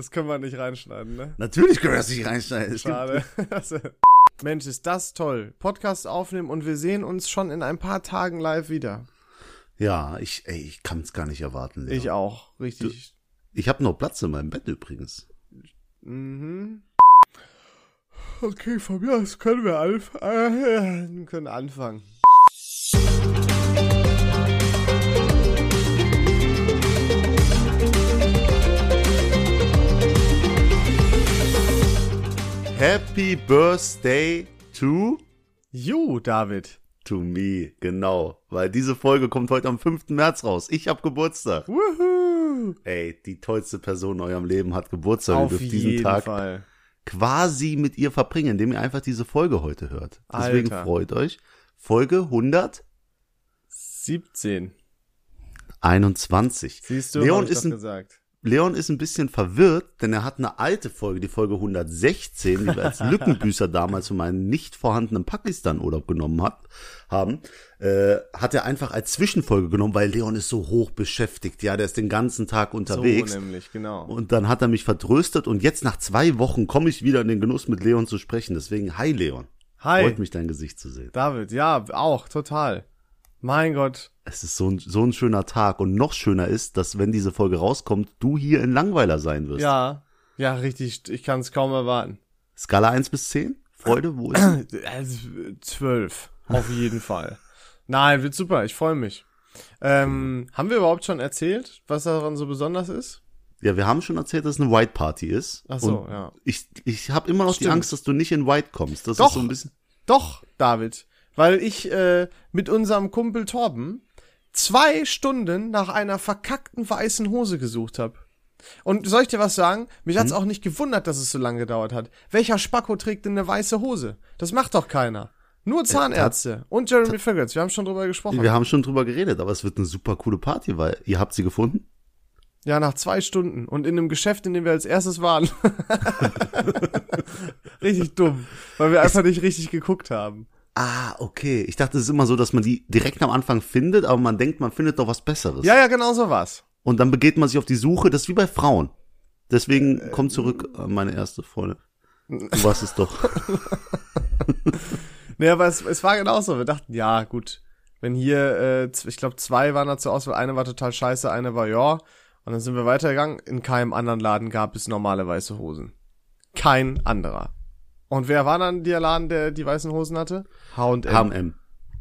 Das können wir nicht reinschneiden, ne? Natürlich können wir das nicht reinschneiden. Schade. Mensch, ist das toll. Podcast aufnehmen und wir sehen uns schon in ein paar Tagen live wieder. Ja, ich, ey, ich kann es gar nicht erwarten. Leon. Ich auch. Richtig. Ich habe noch Platz in meinem Bett übrigens. Mhm. Okay, von mir aus können wir anfangen. können anfangen. Happy Birthday to You, David. to me, genau, weil diese Folge kommt heute am 5. März raus. Ich habe Geburtstag. Wuhu. Ey, die tollste Person in eurem Leben hat Geburtstag. Ihr Auf dürft diesen jeden Tag Fall. quasi mit ihr verbringen, indem ihr einfach diese Folge heute hört. Deswegen Alter. freut euch. Folge 17. 121. Siehst du, Leon ist ein gesagt. Leon ist ein bisschen verwirrt, denn er hat eine alte Folge, die Folge 116, die wir als Lückenbüßer damals für meinen nicht vorhandenen Pakistan-Urlaub genommen hat, haben, äh, hat er einfach als Zwischenfolge genommen, weil Leon ist so hoch beschäftigt, ja, der ist den ganzen Tag unterwegs. So nämlich, genau. und dann hat er mich vertröstet und jetzt nach zwei Wochen komme ich wieder in den Genuss mit Leon zu sprechen. Deswegen, hi Leon. Hi, Freut mich, dein Gesicht zu sehen. David. Ja, auch, total. Mein Gott. Es ist so ein, so ein schöner Tag und noch schöner ist, dass wenn diese Folge rauskommt, du hier in Langweiler sein wirst. Ja, ja, richtig. Ich kann es kaum erwarten. Skala 1 bis 10? Freude, wo ist? Also, Zwölf, auf jeden Fall. Nein, wird super, ich freue mich. Ähm, haben wir überhaupt schon erzählt, was daran so besonders ist? Ja, wir haben schon erzählt, dass es eine White Party ist. Ach so, ja. Ich, ich habe immer noch die Stimmt. Angst, dass du nicht in White kommst. Das Doch. ist so ein bisschen. Doch, David, weil ich äh, mit unserem Kumpel Torben zwei Stunden nach einer verkackten weißen Hose gesucht habe. Und soll ich dir was sagen? Mich hat's auch nicht gewundert, dass es so lange gedauert hat. Welcher Spacko trägt denn eine weiße Hose? Das macht doch keiner. Nur Zahnärzte und Jeremy Fragrance. Wir haben schon drüber gesprochen. Wir haben schon drüber geredet, aber es wird eine super coole Party, weil ihr habt sie gefunden. Ja, nach zwei Stunden. Und in einem Geschäft, in dem wir als erstes waren. richtig dumm. Weil wir einfach nicht richtig geguckt haben. Ah, okay. Ich dachte, es ist immer so, dass man die direkt am Anfang findet, aber man denkt, man findet doch was Besseres. Ja, ja, genau so war's. Und dann begeht man sich auf die Suche. Das ist wie bei Frauen. Deswegen Äh, komm zurück an meine erste Freundin. Du warst es doch. Nee, aber es, es war genauso. Wir dachten, ja, gut. Wenn hier, äh, ich glaube, zwei waren da zur Auswahl. Eine war total scheiße, eine war ja. Und dann sind wir weitergegangen. In keinem anderen Laden gab es normale weiße Hosen. Kein anderer. Und wer war dann der Laden, der die weißen Hosen hatte? H&M. H&M.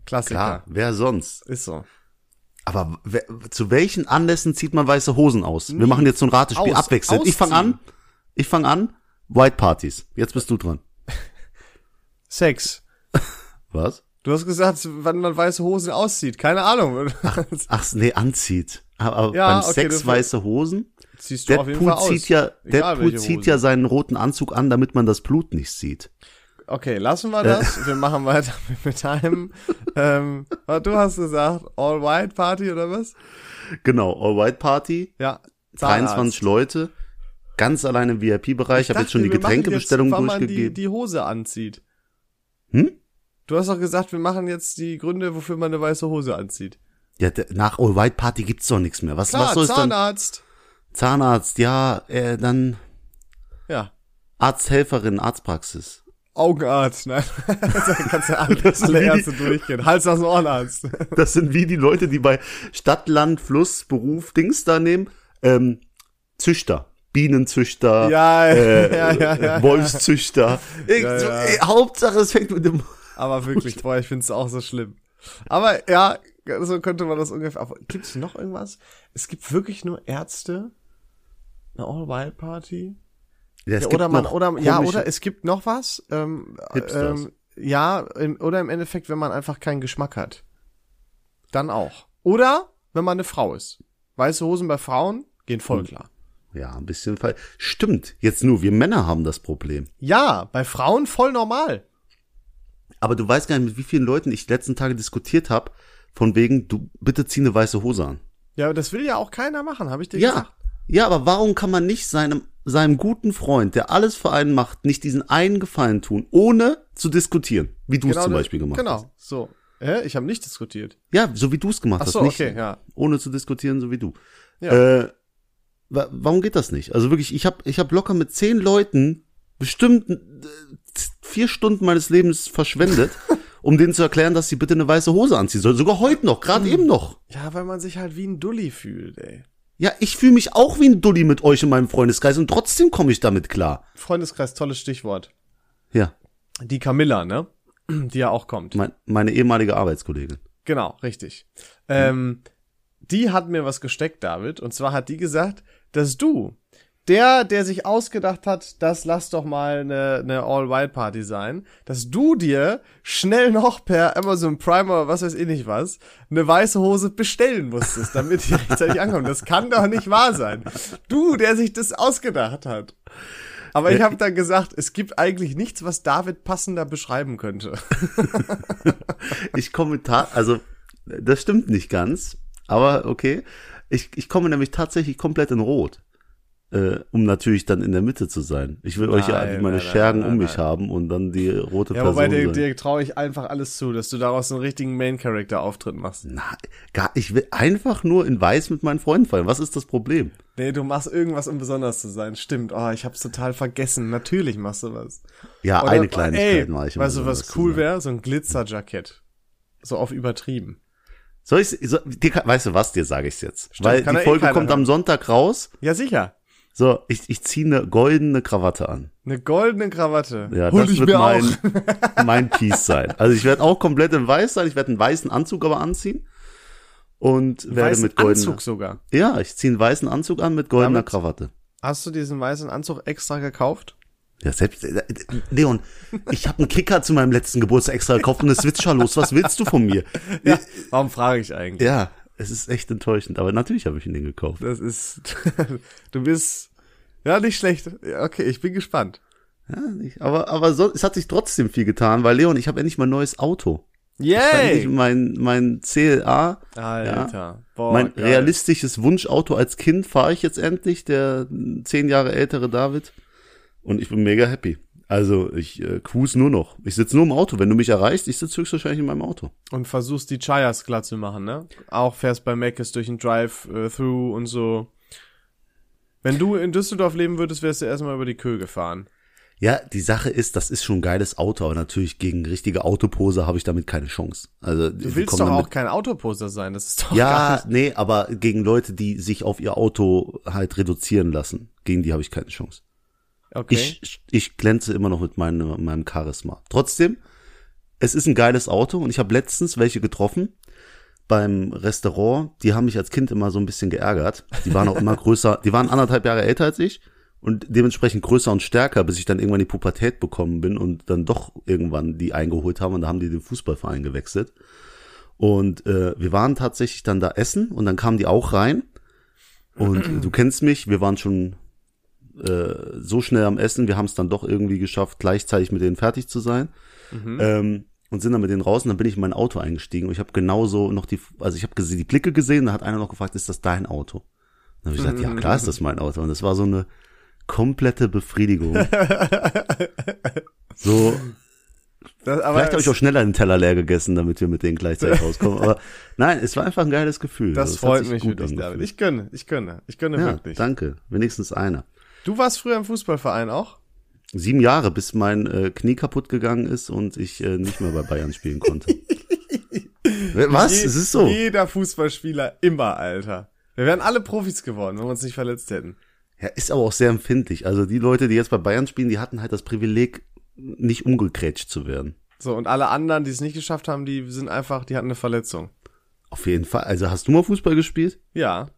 Klassiker. Klar, wer sonst? Ist so. Aber wer, zu welchen Anlässen zieht man weiße Hosen aus? Wir Nie. machen jetzt so ein Ratespiel Aus- abwechselnd. Ich fange an. Ich fange an. White Parties. Jetzt bist du dran. Sex. Was? Du hast gesagt, wann man weiße Hosen auszieht. Keine Ahnung. Ach, nee, anzieht. Aber Ja, beim okay, Sex weiße Hosen. Ziehst du auf jeden Deadpool Fall aus. zieht ja, Egal, Deadpool zieht ja seinen roten Anzug an, damit man das Blut nicht sieht. Okay, lassen wir das. Wir machen weiter mit einem. Ähm, du hast gesagt, All White Party oder was? Genau, All White Party, Ja. 23 Leute, ganz allein im VIP-Bereich. Ich habe jetzt schon die Getränkebestellung wann man durchgegeben. Die, die Hose anzieht. Hm? Du hast doch gesagt, wir machen jetzt die Gründe, wofür man eine weiße Hose anzieht. Ja, nach All White Party gibt's doch nichts mehr. Was, Klar, was soll es dann? Zahnarzt. Zahnarzt, ja, äh, dann Ja. Arzthelferin, Arztpraxis. Augenarzt, nein. da kannst du alle, alle wie die- Ärzte durchgehen. Hals aus Ohrenarzt. Das sind wie die Leute, die bei Stadt, Land, Fluss, Beruf, Dings da nehmen. Ähm, Züchter. Bienenzüchter. Ja, äh, ja, ja, ja. Wolfszüchter. Ich, Ja, ja. Hauptsache, es fängt mit dem. Aber wirklich, boah, ich find's auch so schlimm. Aber ja, so könnte man das ungefähr. Aber gibt's noch irgendwas? Es gibt wirklich nur Ärzte. Eine All-White-Party? Ja, es Ja, gibt oder man, oder, ja, oder es gibt noch was. Ähm, Hipsters. ähm, ja, im, oder im Endeffekt, wenn man einfach keinen Geschmack hat. Dann auch. Oder wenn man eine Frau ist. Weiße Hosen bei Frauen gehen voll klar. Ja, ein bisschen fall. Stimmt. Jetzt nur, wir Männer haben das Problem. Ja, bei Frauen voll normal. Aber du weißt gar nicht, mit wie vielen Leuten ich die letzten Tage diskutiert habe, von wegen, du bitte zieh eine weiße Hose an. Ja, aber das will ja auch keiner machen, habe ich dir Ja. gesagt. Ja, aber warum kann man nicht seinem, seinem guten Freund, der alles für einen macht, nicht diesen einen Gefallen tun, ohne zu diskutieren? Wie du es zum Beispiel gemacht genau, hast. Genau, so. Hä? Ich habe nicht diskutiert. Ja, so wie du es gemacht Ach hast. so, nicht okay, ja. ohne zu diskutieren, so wie du. Ja. Äh, wa warum geht das nicht? Also wirklich, ich habe ich hab locker mit zehn Leuten bestimmt äh, vier Stunden meines Lebens verschwendet, um denen zu erklären, dass sie bitte eine weiße Hose anziehen sollen. Sogar heute noch, gerade eben noch. Ja, weil man sich halt wie ein Dulli fühlt, ey. Ja, ich fühle mich auch wie ein Dulli mit euch in meinem Freundeskreis und trotzdem komme ich damit klar. Freundeskreis, tolles Stichwort. Ja, Die Camilla, ne? Die ja auch kommt. mein, meine ehemalige Arbeitskollegin. Genau, richtig. Ähm, die hat mir was gesteckt, David. Und zwar hat die gesagt, dass du, der, der sich ausgedacht hat, das lass doch mal eine, eine All-White-Party sein, dass du dir schnell noch per Amazon Prime oder was weiß ich nicht was, eine weiße Hose bestellen musstest, damit die rechtzeitig ankommt. Das kann doch nicht wahr sein. Du, der sich das ausgedacht hat. Aber ich habe dann gesagt, es gibt eigentlich nichts, was David passender beschreiben könnte. Ich komme also das stimmt nicht ganz, aber okay. Ich, ich komme nämlich tatsächlich komplett in Rot, äh, um natürlich dann in der Mitte zu sein. Ich will euch ja Nein, meine nein, nein, Schergen nein, um mich nein. haben und dann die rote Ja, Person wobei dir, dir traue ich einfach alles zu, dass du daraus einen richtigen Main-Character-Auftritt machst. Na, gar, ich will einfach nur in Weiß mit meinen Freunden feiern. Was ist das Problem? Nee, du machst irgendwas, um besonders zu sein. Stimmt. Oh, ich hab's total vergessen. Natürlich machst du was. Ja, Oder- eine Kleinigkeit mache ich. Weißt du, was cool wäre? So ein Glitzerjackett. So auf übertrieben. Soll ich, so, dir, weißt du was, dir sage ich's jetzt. Stimmt, Weil die ja eh Folge kommt am hören. Sonntag raus. Ja, sicher. So, ich, ich ziehe eine goldene Krawatte an. Eine goldene Krawatte. Ja, Hol das wird mein, mein Piece sein. Also ich werde auch komplett in weiß sein. Ich werde einen weißen Anzug aber anziehen. Und werde Weißen mit goldener. Anzug sogar. Ja, ich ziehe einen weißen Anzug an mit goldener Damit? Krawatte. Hast du diesen weißen Anzug extra gekauft? Ja, selbst, äh, Leon, ich habe einen Kicker zu meinem letzten Geburtstag extra gekauft und eine Switcher los. Was willst du von mir? Ja. Warum frage ich eigentlich? Ja, es ist echt enttäuschend. Aber natürlich habe ich ihn den gekauft. Das ist, du bist, ja, nicht schlecht. Ja, Okay, ich bin gespannt. Ja, nicht, aber aber so, es hat sich trotzdem viel getan, weil Leon, ich habe endlich mein neues Auto. Yay! mein mein CLA, Alter. Boah, mein geil. realistisches Wunschauto als Kind fahre ich jetzt endlich, der zehn Jahre ältere David. Und ich bin mega happy. Also ich äh, cruise nur noch. Ich sitze nur im Auto. Wenn du mich erreichst, ich sitze höchstwahrscheinlich in meinem Auto. Und versuchst die Chayas glatt zu machen, ne? Auch fährst bei Mc's durch den Drive-Through und so. Wenn du in Düsseldorf leben würdest, wärst du erstmal über die Kö gefahren. Ja, die Sache ist, das ist schon ein geiles Auto, aber natürlich gegen richtige Autopose habe ich damit keine Chance. Also Du willst doch auch kein Autoposter sein, das ist doch gar Ja, nee, aber gegen Leute, die sich auf ihr Auto halt reduzieren lassen, gegen die habe ich keine Chance. Okay. Ich, ich glänze immer noch mit meinem, meinem Charisma. Trotzdem, es ist ein geiles Auto und ich habe letztens welche getroffen beim Restaurant. Die haben mich als Kind immer so ein bisschen geärgert. Die waren auch immer größer, die waren anderthalb Jahre älter als ich und dementsprechend größer und stärker, bis ich dann irgendwann die Pubertät bekommen bin und dann doch irgendwann die eingeholt haben und da haben die den Fußballverein gewechselt. Und äh, wir waren tatsächlich dann da essen und dann kamen die auch rein. Und du kennst mich, wir waren schon äh, so schnell am Essen, wir haben es dann doch irgendwie geschafft, gleichzeitig mit denen fertig zu sein. Ähm, und sind dann mit denen raus und dann bin ich in mein Auto eingestiegen und ich habe genauso noch die, also ich habe die Blicke gesehen, da hat einer noch gefragt, ist das dein Auto? Dann habe ich gesagt, ja klar ist das mein Auto. Und das war so eine komplette Befriedigung. so, Das, aber vielleicht habe ich auch schneller den Teller leer gegessen, damit wir mit denen gleichzeitig rauskommen. Aber nein, es war einfach ein geiles Gefühl. das Also, freut mich für dich. Ich gönne, ich gönne, ich gönne Ja, wirklich. danke. Wenigstens einer. Du warst früher im Fußballverein auch? Sieben Jahre, bis mein äh, Knie kaputt gegangen ist und ich äh, nicht mehr bei Bayern spielen konnte. Was? Je- Es ist so. Jeder Fußballspieler immer, Alter. Wir wären alle Profis geworden, wenn wir uns nicht verletzt hätten. Ja, ist aber auch sehr empfindlich. Also die Leute, die jetzt bei Bayern spielen, die hatten halt das Privileg, nicht umgegrätscht zu werden. So, und alle anderen, die es nicht geschafft haben, die sind einfach, die hatten eine Verletzung. Auf jeden Fall. Also hast du mal Fußball gespielt? Ja.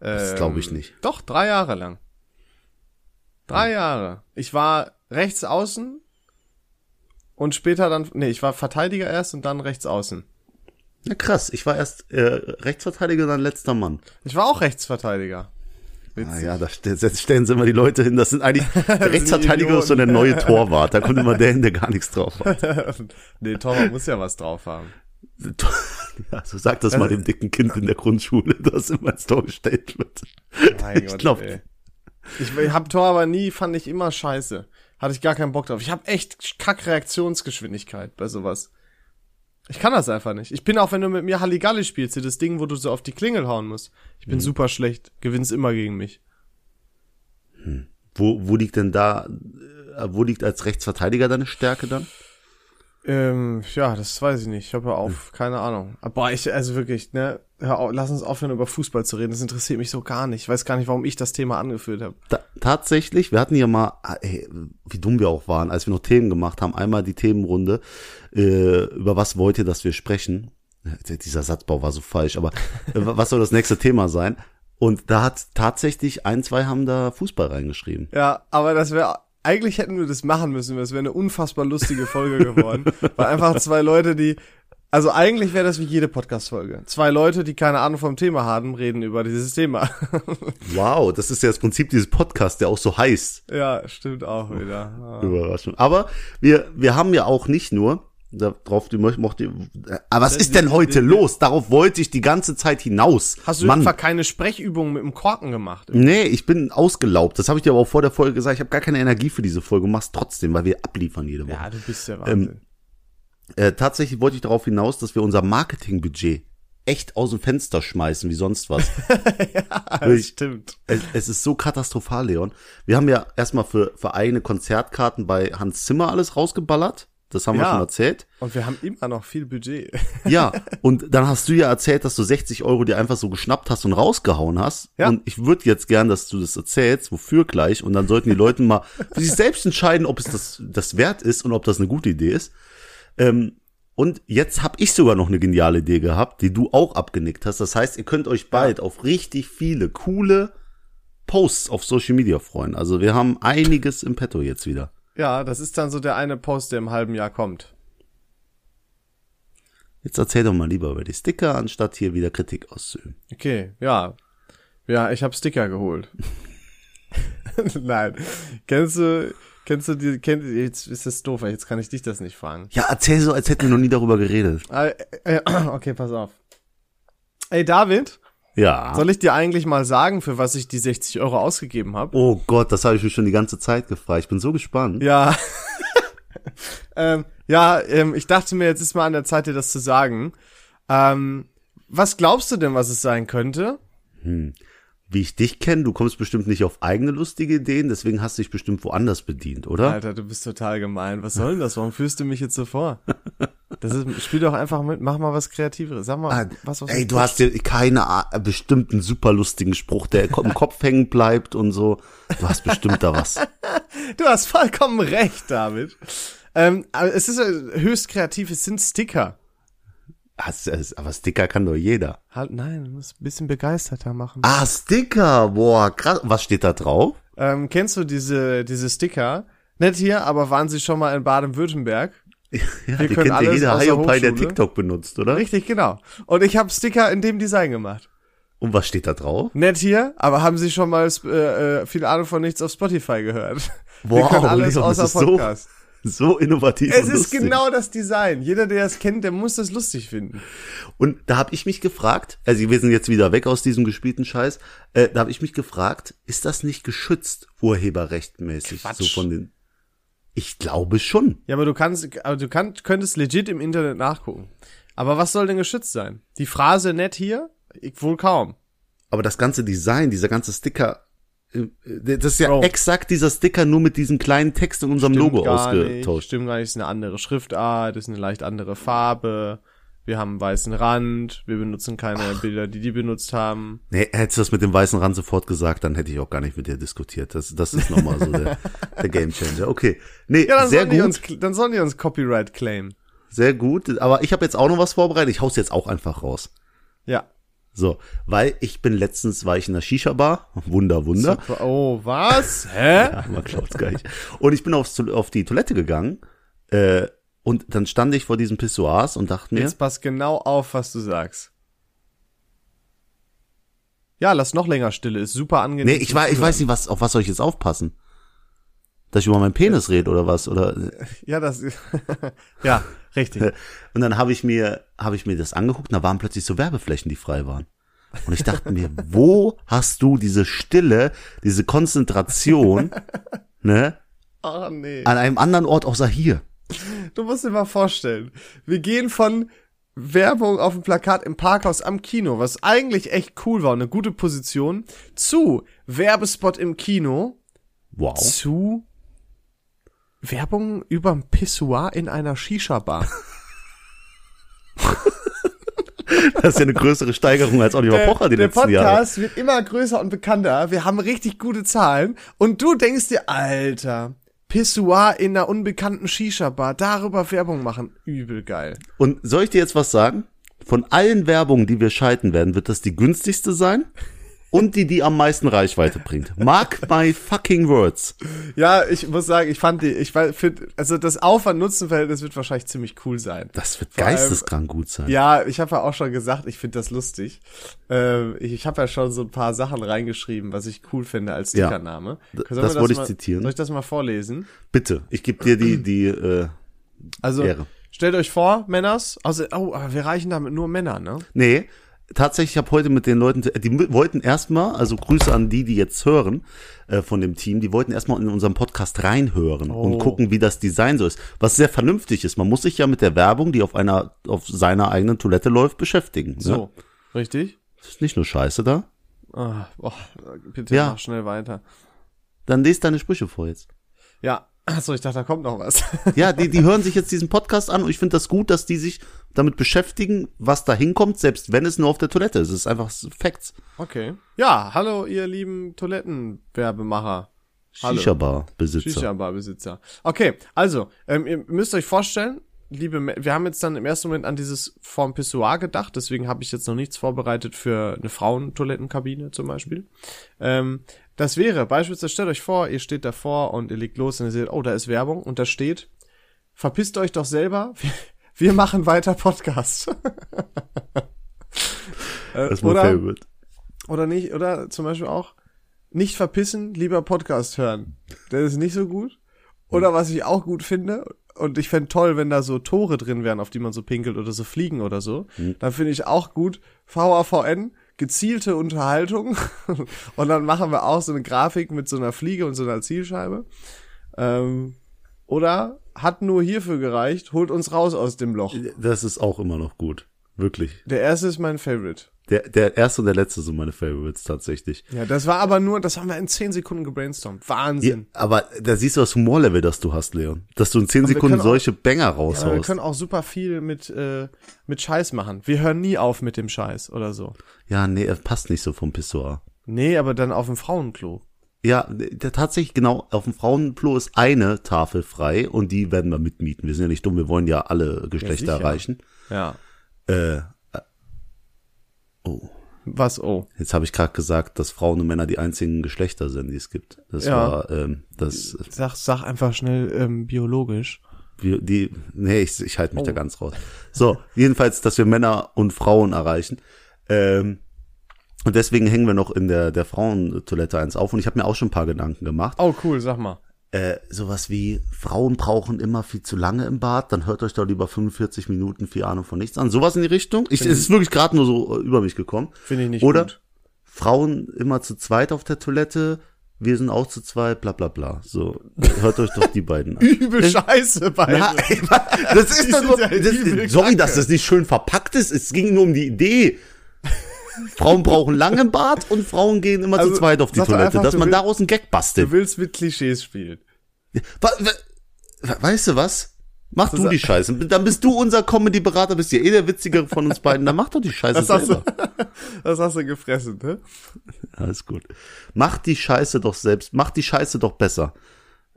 Das Ähm, glaube ich nicht. Doch, drei Jahre lang. Drei Jahre. Ich war rechts außen und später dann, nee, ich war Verteidiger erst und dann rechts außen. Ja, krass. Ich war erst äh, Rechtsverteidiger, dann letzter Mann. Ich war auch Rechtsverteidiger. Ah Witzig. ja, da stellen sie immer die Leute hin. Das sind eigentlich, der Rechtsverteidiger ist so der neue Torwart. Da kommt immer der hin, der gar nichts drauf hat. nee, Torwart muss ja was drauf haben. Ja, so sagt das mal dem dicken Kind in der Grundschule, das immer ins Tor gestellt wird. Mein Ich Gott, glaub- ey. Ich, hab Tor aber nie, fand ich immer scheiße. Hatte ich gar keinen Bock drauf. Ich habe echt kack Reaktionsgeschwindigkeit bei sowas. Ich kann das einfach nicht. Ich bin auch, wenn du mit mir Halligalli spielst, das Ding, wo du so auf die Klingel hauen musst. Ich bin super schlecht. Gewinnst immer gegen mich. Wo, wo liegt denn da, äh, wo liegt als Rechtsverteidiger deine Stärke dann? Ähm, ja, das weiß ich nicht. Ich habe auf, keine Ahnung. Aber ich, also wirklich, ne, auf, lass uns aufhören, über Fußball zu reden. Das interessiert mich so gar nicht. Ich weiß gar nicht, warum ich das Thema angeführt habe. Ta tatsächlich, wir hatten ja mal, ey, wie dumm wir auch waren, als wir noch Themen gemacht haben, einmal die Themenrunde, äh, über was wollt ihr, dass wir sprechen? Dieser Satzbau war so falsch, aber äh, was soll das nächste Thema sein? Und da hat tatsächlich ein, zwei haben da Fußball reingeschrieben. Ja, aber das wäre eigentlich hätten wir das machen müssen, es wäre eine unfassbar lustige Folge geworden. Weil einfach zwei Leute, die, also eigentlich wäre das wie jede Podcast-Folge. Zwei Leute, die keine Ahnung vom Thema haben, reden über dieses Thema. wow, das ist ja das Prinzip dieses Podcasts, der auch so heißt. Ja, stimmt auch wieder. Ja. Überraschung. Aber wir, wir haben ja auch nicht nur, darauf die mochte äh, aber was ist denn heute los? Darauf wollte ich die ganze Zeit hinaus. Hast du Mann. einfach keine Sprechübungen mit dem Korken gemacht? Nee, ich bin ausgelaubt. Das habe ich dir aber auch vor der Folge gesagt. Ich habe gar keine Energie für diese Folge. Mach's trotzdem, weil wir abliefern jede Woche. Ja, du bist ja Wahnsinn. Ähm, äh, tatsächlich wollte ich darauf hinaus, dass wir unser Marketingbudget echt aus dem Fenster schmeißen, wie sonst was. ja, das ich, stimmt. Es, es, ist so katastrophal, Leon. Wir haben ja erstmal für, für eigene Konzertkarten bei Hans Zimmer alles rausgeballert. Das haben ja, wir schon erzählt. Und wir haben immer noch viel Budget. Ja, und dann hast du ja erzählt, dass du 60 Euro dir einfach so geschnappt hast und rausgehauen hast. Ja. Und ich würde jetzt gern, dass du das erzählst, wofür gleich. Und dann sollten die Leute mal für sich selbst entscheiden, ob es das, das wert ist und ob das eine gute Idee ist. Ähm, und jetzt habe ich sogar noch eine geniale Idee gehabt, die du auch abgenickt hast. Das heißt, ihr könnt euch bald ja. auf richtig viele coole Posts auf Social Media freuen. Also wir haben einiges im Petto jetzt wieder. Ja, das ist dann so der eine Post, der im halben Jahr kommt. Jetzt erzähl doch mal lieber über die Sticker, anstatt hier wieder Kritik auszuüben. Okay, ja. Ja, ich habe Sticker geholt. Nein. Kennst du, kennst du die, kennst, jetzt ist das doof, jetzt kann ich dich das nicht fragen. Ja, erzähl so, als hätten wir noch nie darüber geredet. Äh, äh, okay, pass auf. Ey, David, ja. Soll ich dir eigentlich mal sagen, für was ich die 60 Euro ausgegeben habe? Oh Gott, das habe ich mich schon die ganze Zeit gefragt. Ich bin so gespannt. Ja. ähm, ja, ähm, ich dachte mir, jetzt ist mal an der Zeit, dir das zu sagen. Ähm, was glaubst du denn, was es sein könnte? Hm wie ich dich kenne, du kommst bestimmt nicht auf eigene lustige Ideen, deswegen hast du dich bestimmt woanders bedient, oder? Alter, du bist total gemein. Was soll denn das? Warum führst du mich jetzt so vor? Das ist, spiel doch einfach mit, mach mal was Kreativeres. Sag mal, ah, was, was Ey, du hast dir keine bestimmten super lustigen Spruch, der im Kopf hängen bleibt und so. Du hast bestimmt da was. du hast vollkommen recht, David. Ähm, es ist höchst kreativ, es sind Sticker. Aber Sticker kann doch jeder. Halt, nein, du musst ein bisschen begeisterter machen. Ah, Sticker, boah, krass. Was steht da drauf? Ähm, kennst du diese, diese Sticker? Nicht hier, aber waren sie schon mal in Baden-Württemberg? Ja, Wir die kennt ja jeder Hiopai, der TikTok benutzt, oder? Richtig, genau. Und ich habe Sticker in dem Design gemacht. Und was steht da drauf? Nett hier, aber haben Sie schon mal äh, äh viel Ahnung von nichts auf Spotify gehört? Wow, Wir können alles Leon, außer Podcast. So so innovativ. Es ist genau das Design. Jeder, der es kennt, der muss das lustig finden. Und da habe ich mich gefragt, also wir sind jetzt wieder weg aus diesem gespielten Scheiß, äh, da habe ich mich gefragt, ist das nicht geschützt, urheberrechtmäßig? Quatsch. So von den. Ich glaube schon. Ja, aber du kannst, aber du kannst, könntest legit im Internet nachgucken. Aber was soll denn geschützt sein? Die Phrase nett hier? Ich, wohl kaum. Aber das ganze Design, dieser ganze Sticker, das ist ja Bro. exakt dieser Sticker nur mit diesem kleinen Text in unserem Stimmt Logo ausgetauscht. Nicht. Stimmt gar nicht, ist eine andere Schriftart, ist eine leicht andere Farbe. Wir haben einen weißen Rand, wir benutzen keine Ach. Bilder, die die benutzt haben. Nee, hättest du das mit dem weißen Rand sofort gesagt, dann hätte ich auch gar nicht mit dir diskutiert. Das, das ist nochmal so der, der Game Changer. Okay. Nee, ja, sehr gut. Uns, dann sollen die uns Copyright claimen. Sehr gut. Aber ich habe jetzt auch noch was vorbereitet. Ich hau's jetzt auch einfach raus. Ja. So, weil ich bin letztens, war ich in der Shisha-Bar, Wunder, Wunder. Super. Oh, was? Hä? ja, man glaubt's gar nicht. Und ich bin aufs, auf die Toilette gegangen, äh, und dann stand ich vor diesem Pissoirs und dachte mir. Jetzt pass genau auf, was du sagst. Ja, lass noch länger Stille, ist super angenehm. Nee, ich, weiß, ich weiß nicht, was, auf was soll ich jetzt aufpassen? Dass ich über meinen Penis rede oder was? Oder? Ja, das, ja, richtig. Und dann habe ich mir, habe ich mir das angeguckt und da waren plötzlich so Werbeflächen, die frei waren. Und ich dachte mir, wo hast du diese Stille, diese Konzentration, ne? Oh, nee. An einem anderen Ort außer hier. Du musst dir mal vorstellen, wir gehen von Werbung auf dem Plakat im Parkhaus am Kino, was eigentlich echt cool war, eine gute Position, zu Werbespot im Kino, Wow. zu Werbung überm Pissoir in einer Shisha-Bar. Das ist ja eine größere Steigerung als Oliver Pocher die der letzten Jahre. Podcast wird immer größer und bekannter. Wir haben richtig gute Zahlen. Und du denkst dir, Alter, Pissoir in einer unbekannten Shisha-Bar, darüber Werbung machen. Übel geil. Und soll ich dir jetzt was sagen? Von allen Werbungen, die wir schalten werden, wird das die günstigste sein und die, die am meisten Reichweite bringt. Mark my fucking words. Ja, ich muss sagen, ich fand die, ich finde, also das Aufwand-Nutzen-Verhältnis wird wahrscheinlich ziemlich cool sein. Das wird geisteskrank gut sein. Ja, ich habe ja auch schon gesagt, ich finde das lustig. Ähm, ich ich habe ja schon so ein paar Sachen reingeschrieben, was ich cool finde als Ja. Stickername. Sollen das wir wollte ich mal, zitieren. Soll ich das mal vorlesen? Bitte, ich gebe dir die, die, äh, Also, Ehre. stellt euch vor, Männers, also, oh, aber wir reichen damit nur Männer, ne? nee, tatsächlich, ich habe heute mit den Leuten, die wollten erstmal, also Grüße an die, die jetzt hören, äh, von dem Team, die wollten erstmal in unserem Podcast reinhören und Oh. gucken, wie das Design so ist. Was sehr vernünftig ist. Man muss sich ja mit der Werbung, die auf einer, auf seiner eigenen Toilette läuft, beschäftigen. So, Ne? richtig? Ist nicht nur Scheiße da. Ah, boah, bitte Ja. mach schnell weiter. Dann lest deine Sprüche vor jetzt. Ja, achso, ich dachte, da kommt noch was. Ja, die, die hören sich jetzt diesen Podcast an und ich finde das gut, dass die sich damit beschäftigen, was da hinkommt, selbst wenn es nur auf der Toilette ist. Es ist einfach Facts. Okay. Ja, hallo, ihr lieben Toilettenwerbemacher. Shisha-Bar-Besitzer. Shisha-Bar-Besitzer. Okay, also, ähm, ihr müsst euch vorstellen, liebe, wir haben jetzt dann im ersten Moment an dieses Form Pissoir gedacht, deswegen habe ich jetzt noch nichts vorbereitet für eine Frauentoilettenkabine zum Beispiel. Ähm, das wäre, beispielsweise, stellt euch vor, ihr steht davor und ihr legt los und ihr seht, oh, da ist Werbung und da steht, verpisst euch doch selber, wir, machen weiter Podcast. Äh, Das ist mein oder, Favorite. oder nicht, oder zum Beispiel auch, nicht verpissen, lieber Podcast hören. Der ist nicht so gut. Oder was ich auch gut finde, und ich fände toll, wenn da so Tore drin wären, auf die man so pinkelt oder so fliegen oder so. Dann finde ich auch gut, VAVN, gezielte Unterhaltung. und dann machen wir auch so eine Grafik mit so einer Fliege und so einer Zielscheibe. Ähm, oder hat nur hierfür gereicht, holt uns raus aus dem Loch. Das ist auch immer noch gut. Wirklich. Der erste ist mein Favorite. Der, der erste und der letzte sind meine Favorites tatsächlich. Ja, das war aber nur, das haben wir in 10 Sekunden gebrainstormt. Ja, Wahnsinn. aber da siehst du das Humorlevel, das du hast, Leon. Dass du in 10 wir Sekunden können auch- solche Banger Ja, aber wir raushaust. können auch super viel mit, äh, mit Scheiß machen. Wir hören nie auf mit dem Scheiß oder so. Ja, nee, er passt nicht so vom Pissoir. Nee, aber dann auf dem Frauenklo. Ja, tatsächlich genau, auf dem Frauenklo ist eine Tafel frei und die werden wir mitmieten. Wir sind ja nicht dumm, wir wollen ja alle Geschlechter sicher. erreichen. Ja. Äh, oh, Was, oh. jetzt habe ich gerade gesagt, dass Frauen und Männer die einzigen Geschlechter sind, die es gibt. Das Ja. war ähm, das Sag, sag einfach schnell ähm, biologisch. wir, die nee, ich, ich halte mich da Oh. ganz raus. So, jedenfalls, dass wir Männer und Frauen erreichen. Ähm, und deswegen hängen wir noch in der der Frauentoilette eins auf und ich habe mir auch schon ein paar Gedanken gemacht. Oh, cool, sag mal. äh, sowas wie Frauen brauchen immer viel zu lange im Bad, dann hört euch doch lieber 45 Minuten viel Ahnung von nichts an. Sowas in die Richtung. Ich, es ist wirklich gerade nur so äh, über mich gekommen. Finde ich nicht Oder gut. Frauen immer zu zweit auf der Toilette, wir sind auch zu zweit, bla bla bla. So, hört euch doch die beiden an. Übel scheiße beide. Na, das ist doch nur, das, sorry, dass das nicht schön verpackt ist. Es ging nur um die Idee. Frauen brauchen lange im Bad und Frauen gehen immer Also, zu zweit auf die Toilette, einfach, dass man will- daraus einen Gag bastelt. Du willst mit Klischees spielen. Weißt du was? Mach du die Scheiße. Dann bist du unser Comedy-Berater, bist ja eh der Witzigere von uns beiden. Dann mach doch die Scheiße Das selber. du, das hast du gefressen, ne? Alles gut. Mach die Scheiße doch selbst. Mach die Scheiße doch besser.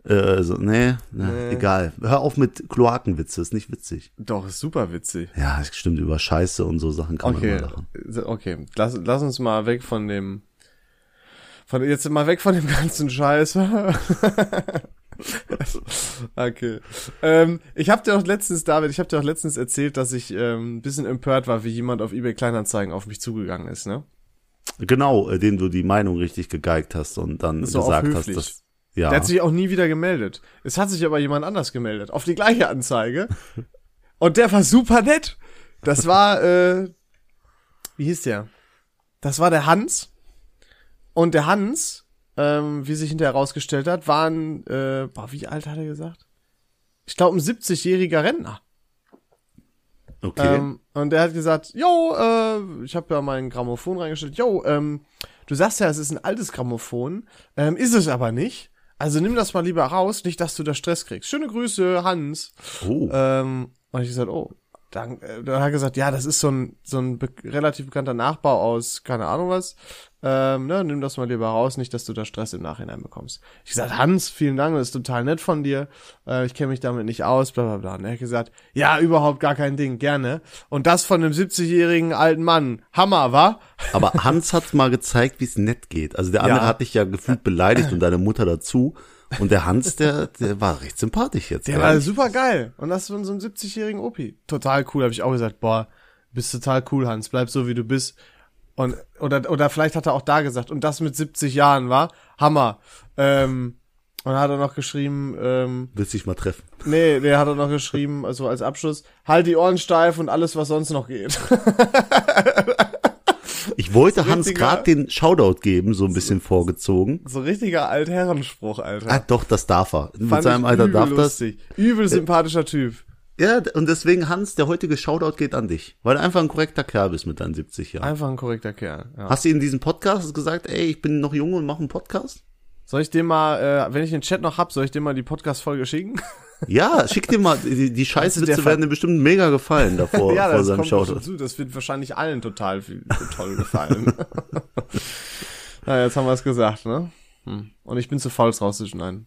Äh, also, nee, nee, egal. Hör auf mit Kloakenwitze, ist nicht witzig. Doch, ist super witzig. Ja, das stimmt, über Scheiße und so Sachen kann man Okay, immer lachen. okay. Lass, lass uns mal weg von dem, von jetzt mal weg von dem ganzen Scheiß. okay. Ähm, ich habe dir auch letztens, David, ich habe dir auch letztens erzählt, dass ich ähm, ein bisschen empört war, wie jemand auf eBay Kleinanzeigen auf mich zugegangen ist, ne? Genau, äh, dem du die Meinung richtig gegeigt hast und dann So gesagt hast, dass, ja. Der hat sich auch nie wieder gemeldet. Es hat sich aber jemand anders gemeldet, auf die gleiche Anzeige. Und der war super nett. Das war, äh, wie hieß der? Das war der Hans. Und der Hans, ähm, wie sich hinterher herausgestellt hat, war ein, äh, boah, wie alt hat er gesagt? Ich glaube, ein 70-jähriger Rentner. okay. Ähm, und der hat gesagt, yo, äh, ich habe ja mein Grammophon reingestellt, yo, ähm, du sagst ja, es ist ein altes Grammophon, ähm, ist es aber nicht. Also nimm das mal lieber raus, nicht, dass du da Stress kriegst. Schöne Grüße, Hans. Oh. Ähm, und ich gesagt, oh, dann, äh, dann hat er gesagt, ja, das ist so ein, so ein be relativ bekannter Nachbau aus, keine Ahnung was. Ähm, ne, nimm das mal lieber raus, nicht, dass du da Stress im Nachhinein bekommst. Ich gesagt, Hans, vielen Dank, das ist total nett von dir. Äh, ich kenne mich damit nicht aus, bla bla bla. Und er hat gesagt, ja, überhaupt gar kein Ding, gerne. Und das von einem 70-jährigen alten Mann. Hammer, wa? Aber Hans hat mal gezeigt, wie es nett geht. Also der andere Ja. hat dich ja gefühlt beleidigt und deine Mutter dazu. Und der Hans, der, der war recht sympathisch jetzt. Der war super geil. Und das von so einem 70-jährigen Opi. Total cool, habe ich auch gesagt, boah, bist total cool, Hans, bleib so wie du bist. Und oder oder vielleicht hat er auch da gesagt und das mit 70 Jahren war Hammer. Ähm, und hat er noch geschrieben, ähm, Willst dich mal treffen. nee, der hat er noch geschrieben, also als Abschluss, halt die Ohren steif und alles, was sonst noch geht. Ich wollte Hans richtiger- gerade den Shoutout geben, so ein bisschen vorgezogen. so richtiger Altherrenspruch, Alter. Ah, doch, das darf er. Mit seinem Alter darf das. lustig. Übel sympathischer Typ. Ja, und deswegen, Hans, der heutige Shoutout geht an dich. Weil du einfach ein korrekter Kerl bist mit deinen 70 Jahren. Einfach ein korrekter Kerl. Ja. Hast du in diesem Podcast gesagt, ey, ich bin noch jung und mache einen Podcast? Soll ich dir mal, äh, wenn ich den Chat noch hab, soll ich dir mal die Podcast-Folge schicken? Ja, schick dir mal, die, die Also Scheißwitze Ver- werden dir bestimmt mega gefallen davor, ja, vor das seinem Shoutout. dazu. Das wird wahrscheinlich allen total viel, toll gefallen. Na, jetzt haben wir es gesagt, ne? Hm. Und ich bin zu faul, es rauszuschneiden.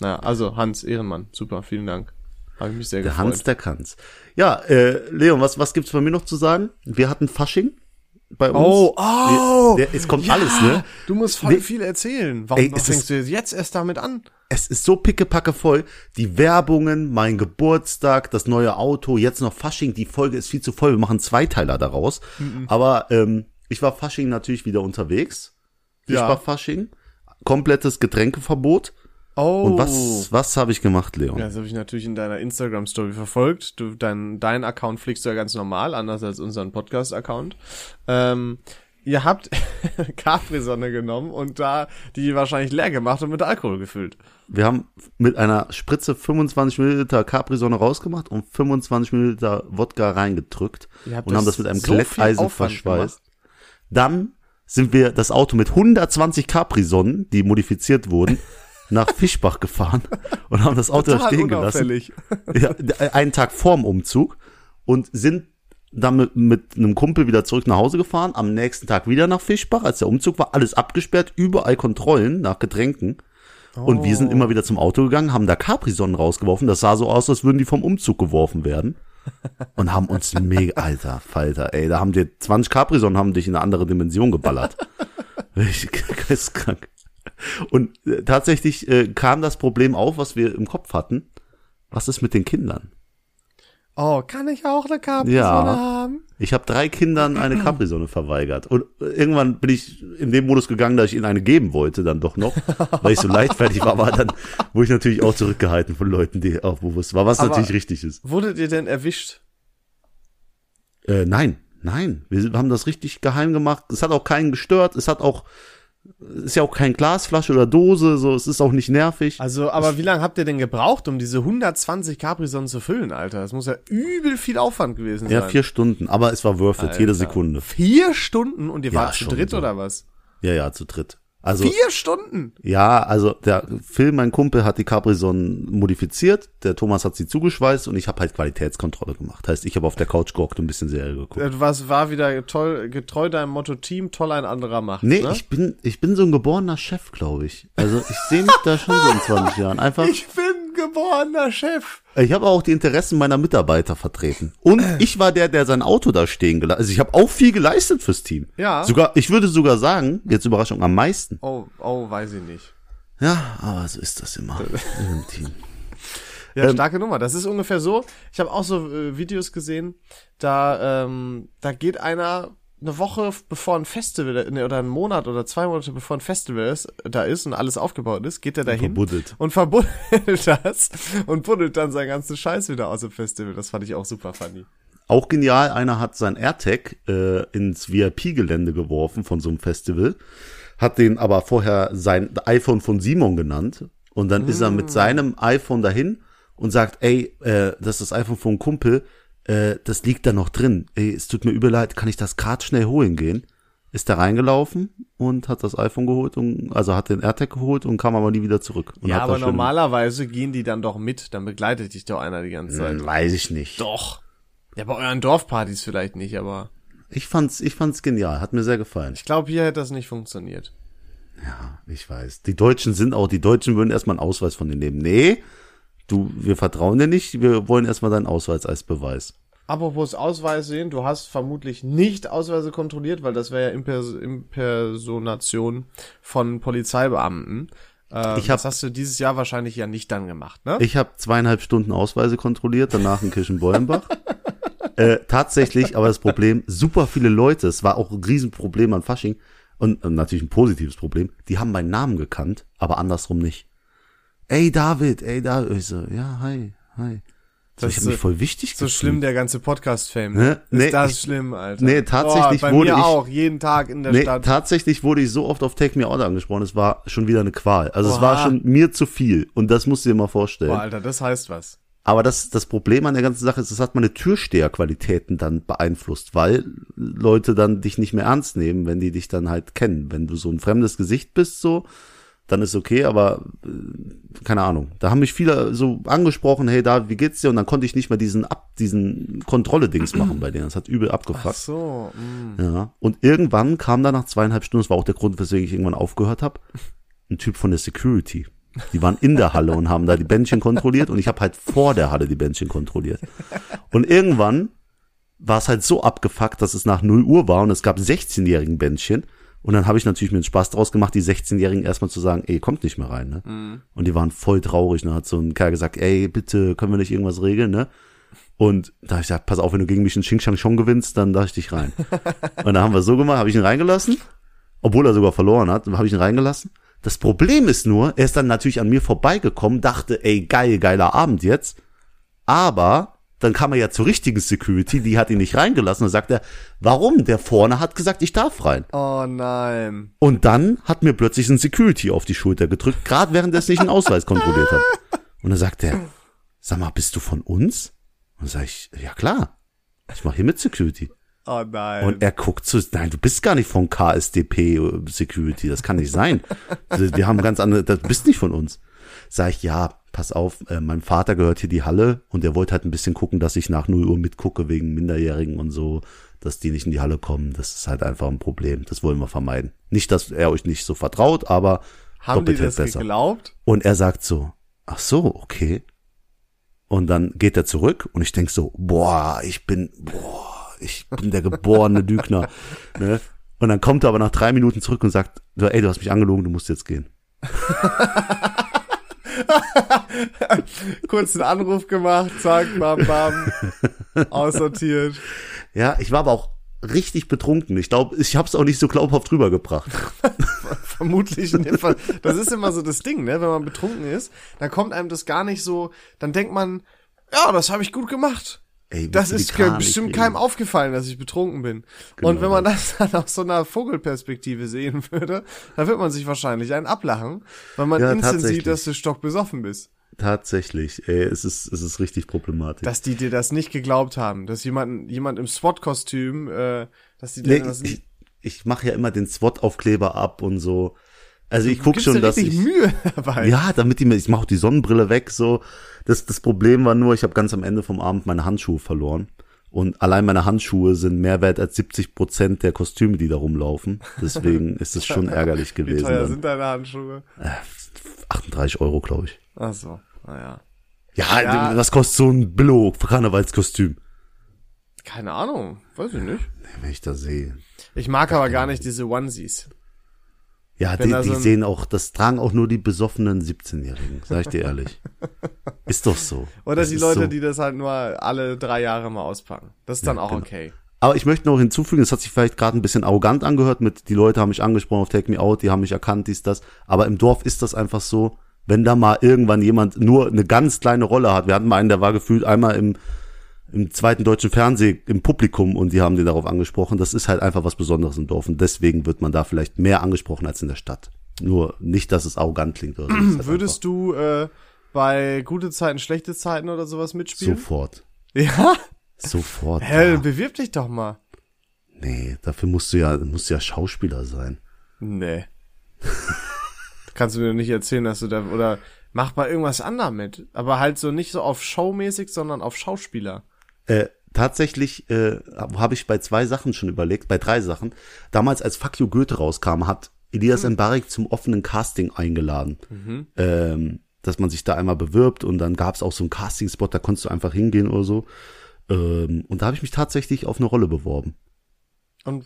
Naja, also Hans, Ehrenmann, super, vielen Dank. Habe ich mich sehr Der gefreut. Hans, der kann's. Ja, äh, Leon, was, was gibt's bei mir noch zu sagen? Wir hatten Fasching bei uns. Oh, oh! Der, es kommt Ja, alles, ne? Du musst voll Nee. viel erzählen. Warum Ey, fängst ist- du jetzt erst damit an? Es ist so pickepacke voll. Die Werbungen, mein Geburtstag, das neue Auto, jetzt noch Fasching. Die Folge ist viel zu voll. Wir machen Zweiteiler daraus. Mhm. Aber ähm, ich war Fasching natürlich wieder unterwegs. Ich Ja. war Fasching. Komplettes Getränkeverbot. Oh. Und was, was habe ich gemacht, Leon? Ja, das habe ich natürlich in deiner Instagram-Story verfolgt. Du, dein, dein Account pflegst du ja ganz normal, anders als unseren Podcast-Account. Ähm, ihr habt Capri-Sonne genommen und da die wahrscheinlich leer gemacht und mit Alkohol gefüllt. Wir haben mit einer Spritze 25 Milliliter Capri-Sonne rausgemacht und 25 Milliliter Wodka reingedrückt und haben das mit einem so Glätteisen verschweißt. Dann sind wir das Auto mit 120 Capri-Sonnen, die modifiziert wurden, nach Fischbach gefahren und haben das Auto da Total stehen gelassen. unauffällig. Ja, d- einen Tag vorm Umzug und sind dann mit, mit einem Kumpel wieder zurück nach Hause gefahren, am nächsten Tag wieder nach Fischbach, als der Umzug war, alles abgesperrt, überall Kontrollen nach Getränken. Und wir sind immer wieder zum Auto gegangen, haben da Capri-Sonnen rausgeworfen. Das sah so aus, als würden die vom Umzug geworfen werden. Und haben uns mega, alter Falter, ey, da haben dir 20 Capri-Sonnen haben dich in eine andere Dimension geballert. Richtig geisteskrank. Und äh, tatsächlich äh, kam das Problem auf, was wir im Kopf hatten. Was ist mit den Kindern? Oh, kann ich auch eine Capri-Sonne Ja. haben? Ich habe drei Kindern eine Capri-Sonne verweigert. Und irgendwann bin ich in den Modus gegangen, dass ich ihnen eine geben wollte, dann doch noch, weil ich so leichtfertig war, aber dann wurde ich natürlich auch zurückgehalten von Leuten, die auch bewusst war, was Aber- natürlich richtig ist. Wurdet ihr denn erwischt? Äh, nein, nein, wir haben das richtig geheim gemacht. Es hat auch keinen gestört. Es hat auch, ist ja auch kein Glasflasche oder Dose, so, es ist auch nicht nervig. Also, aber wie lange habt ihr denn gebraucht, um diese 120 Capri-Sonnen zu füllen, Alter? Das muss ja übel viel Aufwand gewesen Ja, sein. vier Stunden, aber es war worth it, jede. Sekunde. Vier Stunden und ihr Ja, wart zu dritt so. oder was? Ja, ja, zu dritt. Also, Vier Stunden? ja, also der Phil, mein Kumpel, hat die Capri-Sonnen modifiziert, der Thomas hat sie zugeschweißt und ich habe halt Qualitätskontrolle gemacht. Heißt, ich habe auf der Couch gehockt und ein bisschen Serie geguckt. Äh, Was war wieder toll, getreu deinem Motto Team, toll ein anderer macht. Nee, ne? ich bin, ich bin so ein geborener Chef, glaube ich. Also ich sehe mich da schon so in 20 Jahren. Einfach. ich bin geborener Chef. Ich habe auch die Interessen meiner Mitarbeiter vertreten. Und ich war der, der sein Auto da stehen gelassen. Also ich habe auch viel geleistet fürs Team. Ja. Sogar, ich würde sogar sagen, jetzt Überraschung am meisten. Oh, oh, weiß ich nicht. Ja, aber so ist das immer im Team. Ja, Ähm, starke Nummer. Das ist ungefähr so. Ich habe auch so äh, Videos gesehen, da ähm, da geht einer eine Woche bevor ein Festival ne, oder einen Monat oder zwei Monate bevor ein Festival ist, da ist und alles aufgebaut ist, geht er dahin verbuddelt. und verbuddelt das und buddelt dann seinen ganzen Scheiß wieder aus dem Festival. Das fand ich auch super funny. Auch genial, einer hat sein AirTag äh, ins VIP-Gelände geworfen von so einem Festival, hat den aber vorher sein iPhone von Simon genannt und dann ist er mit seinem iPhone dahin und sagt, ey, äh, das ist das iPhone von Kumpel, äh, das liegt da noch drin. Ey, es tut mir übel leid, kann ich das grad schnell holen gehen? ist er reingelaufen und hat das iPhone geholt und also hat den AirTag geholt und kam aber nie wieder zurück. Ja, aber da normalerweise gehen die dann doch mit, dann begleitet dich doch einer die ganze Zeit. Hm, weiß ich nicht. Doch. Ja, bei euren Dorfpartys vielleicht nicht, aber Ich fand's, ich fand's genial, hat mir sehr gefallen. ich glaube, hier hätte das nicht funktioniert. Ja, ich weiß. Die Deutschen sind auch, die Deutschen würden erstmal einen Ausweis von dir nehmen. Nee, du, wir vertrauen dir nicht, wir wollen erstmal deinen Ausweis als Beweis. Apropos Ausweis sehen, du hast vermutlich nicht Ausweise kontrolliert, weil das wäre ja Impers Impersonation von Polizeibeamten. Äh, Ich hab- das hast du dieses Jahr wahrscheinlich ja nicht dann gemacht, ne? Ich habe zweieinhalb Stunden Ausweise kontrolliert, danach in Kirchenbeulenbach. äh, tatsächlich, aber das Problem, super viele Leute, es war auch ein Riesenproblem an Fasching und äh, natürlich ein positives Problem, die haben meinen Namen gekannt, aber andersrum nicht. Ey David, ey David, ich so, ja, hi, hi. So, Das ich ist habe mich voll wichtig So gefühlt. schlimm der ganze Podcast-Fame. Ne? Ist Nee, das ich- schlimm, Alter? Nee, tatsächlich bei wurde mir ich- auch, jeden Tag in der Nee, Stadt. tatsächlich wurde ich so oft auf Take Me Out angesprochen, es war schon wieder eine Qual. Also es Oha. war schon mir zu viel und das musst du dir mal vorstellen. Boah, Alter, das heißt was. Aber das, das Problem an der ganzen Sache ist, das hat meine Türsteherqualitäten dann beeinflusst, weil Leute dann dich nicht mehr ernst nehmen, wenn die dich dann halt kennen. Wenn du so ein fremdes Gesicht bist, so, dann ist okay, aber äh, keine Ahnung. Da haben mich viele so angesprochen, hey da, wie geht's dir? Und dann konnte ich nicht mehr diesen ab, diesen Kontrolle-Dings machen bei denen. Das hat übel Ach abgefuckt. so, mh. Ja. Und irgendwann kam da nach zweieinhalb Stunden, das war auch der Grund, weswegen ich irgendwann aufgehört habe, ein Typ von der Security. Die waren in der Halle und haben da die Bändchen kontrolliert und ich habe halt vor der Halle die Bändchen kontrolliert. Und irgendwann war es halt so abgefuckt, dass es nach 0 Uhr war und es gab 16-jährigen Bändchen. Und dann habe ich natürlich mir einen Spaß draus gemacht, die 16-Jährigen erstmal zu sagen, ey, kommt nicht mehr rein, ne? Und die waren voll traurig. Und dann hat so ein Kerl gesagt, ey, bitte, können wir nicht irgendwas regeln, ne? Und da habe ich gesagt, pass auf, wenn du gegen mich einen Xing Shang Chong gewinnst, dann lass ich dich rein. und dann haben wir so gemacht, habe ich ihn reingelassen, obwohl er sogar verloren hat, habe ich ihn reingelassen. Das Problem ist nur, er ist dann natürlich an mir vorbeigekommen, dachte, ey, geil, geiler Abend jetzt. Aber dann kam er ja zur richtigen Security, die hat ihn nicht reingelassen. Und sagt er, warum? Der vorne hat gesagt, ich darf rein. Oh nein. Und dann hat mir plötzlich ein Security auf die Schulter gedrückt, gerade während ich einen Ausweis kontrolliert habe. Und dann sagt er, sag mal, bist du von uns? Und dann sag ich, ja klar, ich mache hier mit Security. Oh nein. Und er guckt so, nein, du bist gar nicht von KSDP äh, Security, das kann nicht sein. Wir haben ganz andere, das bist nicht von uns. Sag ich, ja, pass auf, äh, mein Vater gehört hier die Halle und der wollte halt ein bisschen gucken, dass ich nach 0 Uhr mitgucke wegen Minderjährigen und so, dass die nicht in die Halle kommen. Das ist halt einfach ein Problem. Das wollen wir vermeiden. Nicht, dass er euch nicht so vertraut, aber Haben die doppelt hält das besser. geglaubt? Und er sagt so, ach so, okay. Und dann geht er zurück und ich denk so, boah, ich bin, boah, ich bin der geborene Lügner. Ne? Und dann kommt er aber nach drei Minuten zurück und sagt, ey, du hast mich angelogen, du musst jetzt gehen. Kurzen Anruf gemacht, zack, bam, bam, aussortiert. Ja, ich war aber auch richtig betrunken. Ich glaube, ich habe es auch nicht so glaubhaft rübergebracht. Vermutlich in dem Fall. Das ist immer so das Ding, ne? Wenn man betrunken ist, dann kommt einem das gar nicht so, dann denkt man, ja, das habe ich gut gemacht. Ey, Das ist die K bestimmt nicht keinem aufgefallen, dass ich betrunken bin. Genau und wenn man das dann aus so einer Vogelperspektive sehen würde, dann wird man sich wahrscheinlich einen ablachen, weil man Ja, instant sieht, dass du stockbesoffen bist. Tatsächlich, ey, es ist, es ist richtig problematisch. Dass die dir das nicht geglaubt haben, dass jemand, jemand im SWAT-Kostüm, äh, dass die nee, dir das ich ich mache ja immer den SWAT-Aufkleber ab und so. Also ich guck schon, dass ich Mühe dabei. Ja, damit die mir, ich mache auch die Sonnenbrille weg, so. Das, das Problem war nur, ich habe ganz am Ende vom Abend meine Handschuhe verloren. Und allein meine Handschuhe sind mehr wert als 70 Prozent der Kostüme, die da rumlaufen. Deswegen ist es schon ärgerlich Wie gewesen. teuer Dann. sind deine Handschuhe? 38 Euro, glaube ich. Ach so, naja. Ja, Ja. was kostet so ein Billo Karnevalskostüm? Keine Ahnung, weiß ich nicht. Wenn ich das sehe. Ich mag aber gar nicht diese Onesies. Ja, die, die so sehen auch, das tragen auch nur die besoffenen 17-Jährigen, sag ich dir ehrlich. ist doch so. Oder Das die Leute, so. die das halt nur alle drei Jahre mal auspacken. Das ist dann auch genau. okay. Aber ich möchte noch hinzufügen, es hat sich vielleicht gerade ein bisschen arrogant angehört mit, die Leute haben mich angesprochen auf Take Me Out, die haben mich erkannt, dies, das. Aber im Dorf ist das einfach so, wenn da mal irgendwann jemand nur eine ganz kleine Rolle hat. Wir hatten mal einen, der war gefühlt einmal im, im zweiten deutschen Fernsehen im Publikum und die haben den darauf angesprochen. Das ist halt einfach was Besonderes im Dorf und deswegen wird man da vielleicht mehr angesprochen als in der Stadt. Nur nicht, dass es arrogant klingt oder so. Halt Würdest du äh, bei gute Zeiten, schlechte Zeiten oder sowas mitspielen? sofort. Ja? Sofort. Hä, ja. bewirb dich doch mal. Nee, dafür musst du ja, musst du ja Schauspieler sein. Nee. Kannst du mir nicht erzählen, dass du da, oder mach mal irgendwas anderes mit. Aber halt so nicht so auf Showmäßig, sondern auf Schauspieler. Äh, tatsächlich äh, habe ich bei zwei Sachen schon überlegt, bei drei Sachen. Damals, als Fuck You Goethe rauskam, hat Elias Hm. Mbarek zum offenen Casting eingeladen. Ähm, dass man sich da einmal bewirbt und dann gab es auch so einen Casting-Spot, da konntest du einfach hingehen oder so. Ähm, und da habe ich mich tatsächlich auf eine Rolle beworben.